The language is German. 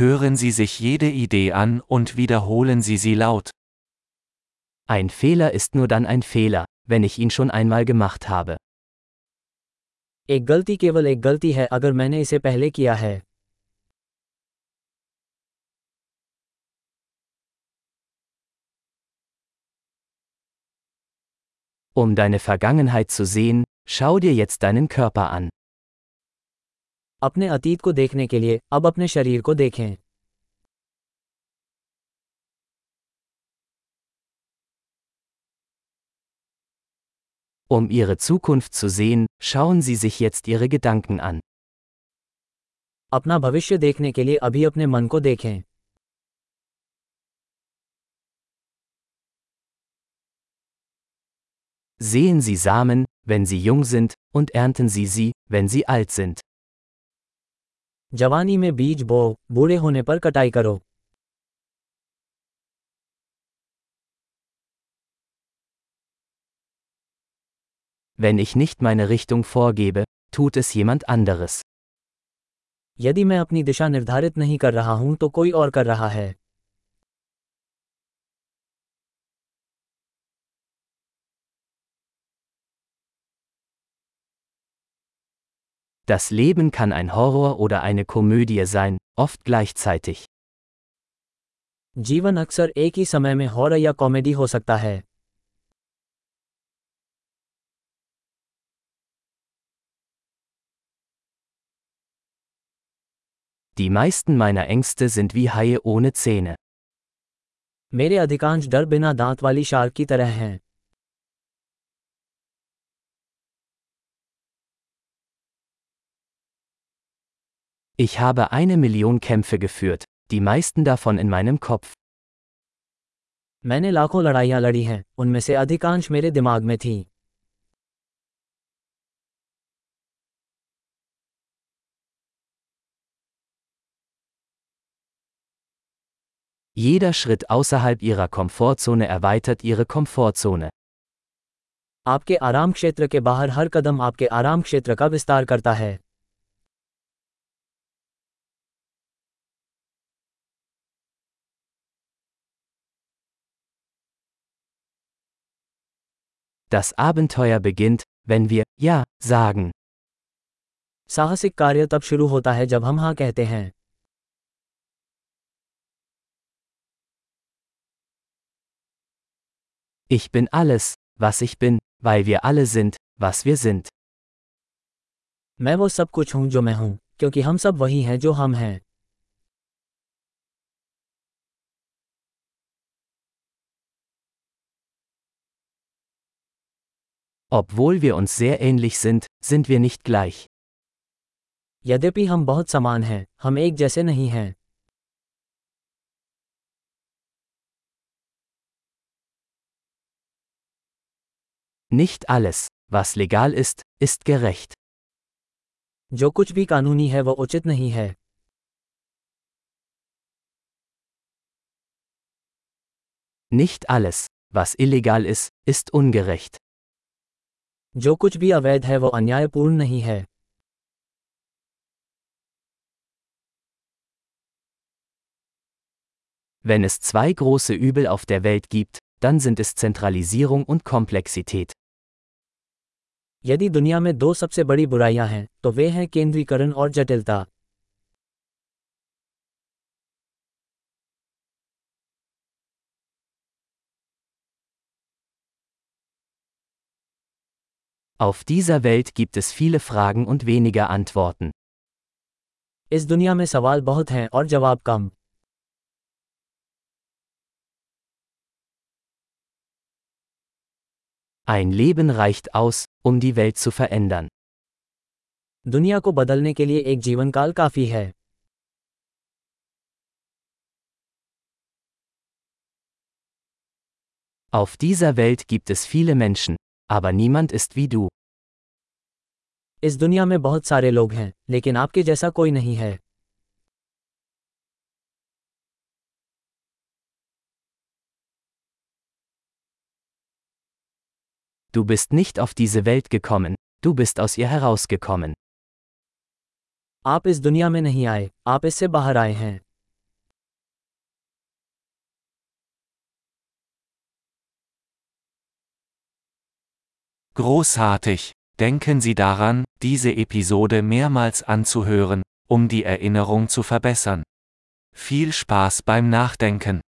Hören Sie sich jede Idee an und wiederholen Sie sie laut. Ein Fehler ist nur dann ein Fehler, wenn ich ihn schon einmal gemacht habe. एक गलती केवल एक गलती है अगर मैंने इसे पहले किया है Um deine Vergangenheit zu sehen, schau dir jetzt deinen Körper an. अपने अतीत को देखने के लिए अब अपने शरीर को देखें Um ihre Zukunft zu sehen, schauen Sie sich jetzt Ihre Gedanken an. अपना भविष्य देखने के लिए अभी अपने मन को देखें Sehen Sie Samen, wenn sie jung sind, und ernten Sie sie, wenn sie alt sind. जवानी में बीज बो बूढ़े होने पर कटाई करो Wenn ich nicht meine Richtung vorgebe, tut es jemand anderes. यदि मैं अपनी दिशा निर्धारित नहीं कर रहा हूँ तो कोई और कर रहा है Das Leben kann ein Horror oder eine Komödie sein, oft gleichzeitig. जीवन अक्सर एक ही समय में हॉरर या कॉमेडी हो सकता है Die meisten meiner Ängste sind wie Haie ohne Zähne. मेरे अधिकांश डर बिना दांत वाली शार्क की तरह हैं Ich habe eine Million Kämpfe geführt, die meisten davon in meinem Kopf. मैंने लाखों लड़ाइयां लड़ी हैं उनमें से अधिकांश मेरे दिमाग में थीं Jeder Schritt außerhalb ihrer Komfortzone erweitert ihre Komfortzone. आपके आराम क्षेत्र के बाहर हर कदम आपके आराम क्षेत्र का विस्तार करता है Das Abenteuer beginnt, wenn wir Ja sagen. साहसिक कार्य तब शुरू होता है जब हम हाँ कहते हैं Ich bin alles, was ich bin, weil wir alle sind, was wir sind. मैं वो सब कुछ हूं जो मैं हूं क्योंकि हम सब वही हैं जो हम हैं Obwohl wir uns sehr ähnlich sind, sind wir nicht gleich. यद्यपि हम बहुत समान हैं हम एक जैसे नहीं हैं Nicht alles, was legal ist, ist gerecht. जो कुछ भी कानूनी है वह उचित नहीं है Nicht alles, was illegal ist, ist ungerecht. जो कुछ भी अवैध है वो अन्यायपूर्ण नहीं है Wenn es zwei große Übel auf der Welt gibt, dann sind es Zentralisierung und Komplexität. यदि दुनिया में दो सबसे बड़ी बुराइयाँ हैं तो वे हैं केंद्रीकरण और जटिलता Auf dieser Welt gibt es viele Fragen und weniger Antworten. इस दुनिया में सवाल बहुत हैं और जवाब कम Ein Leben reicht aus, um die Welt zu verändern. दुनिया को बदलने के लिए एक जीवन काल काफी है Auf dieser Welt gibt es viele Menschen, aber niemand ist wie du. इस दुनिया में बहुत सारे लोग हैं लेकिन आपके जैसा कोई नहीं है Du bist nicht auf diese Welt gekommen, du bist aus ihr herausgekommen. आप इस दुनिया में नहीं आए आप इससे बाहर आए हैं Großartig! Denken Sie daran, diese Episode mehrmals anzuhören, um die Erinnerung zu verbessern. Viel Spaß beim Nachdenken!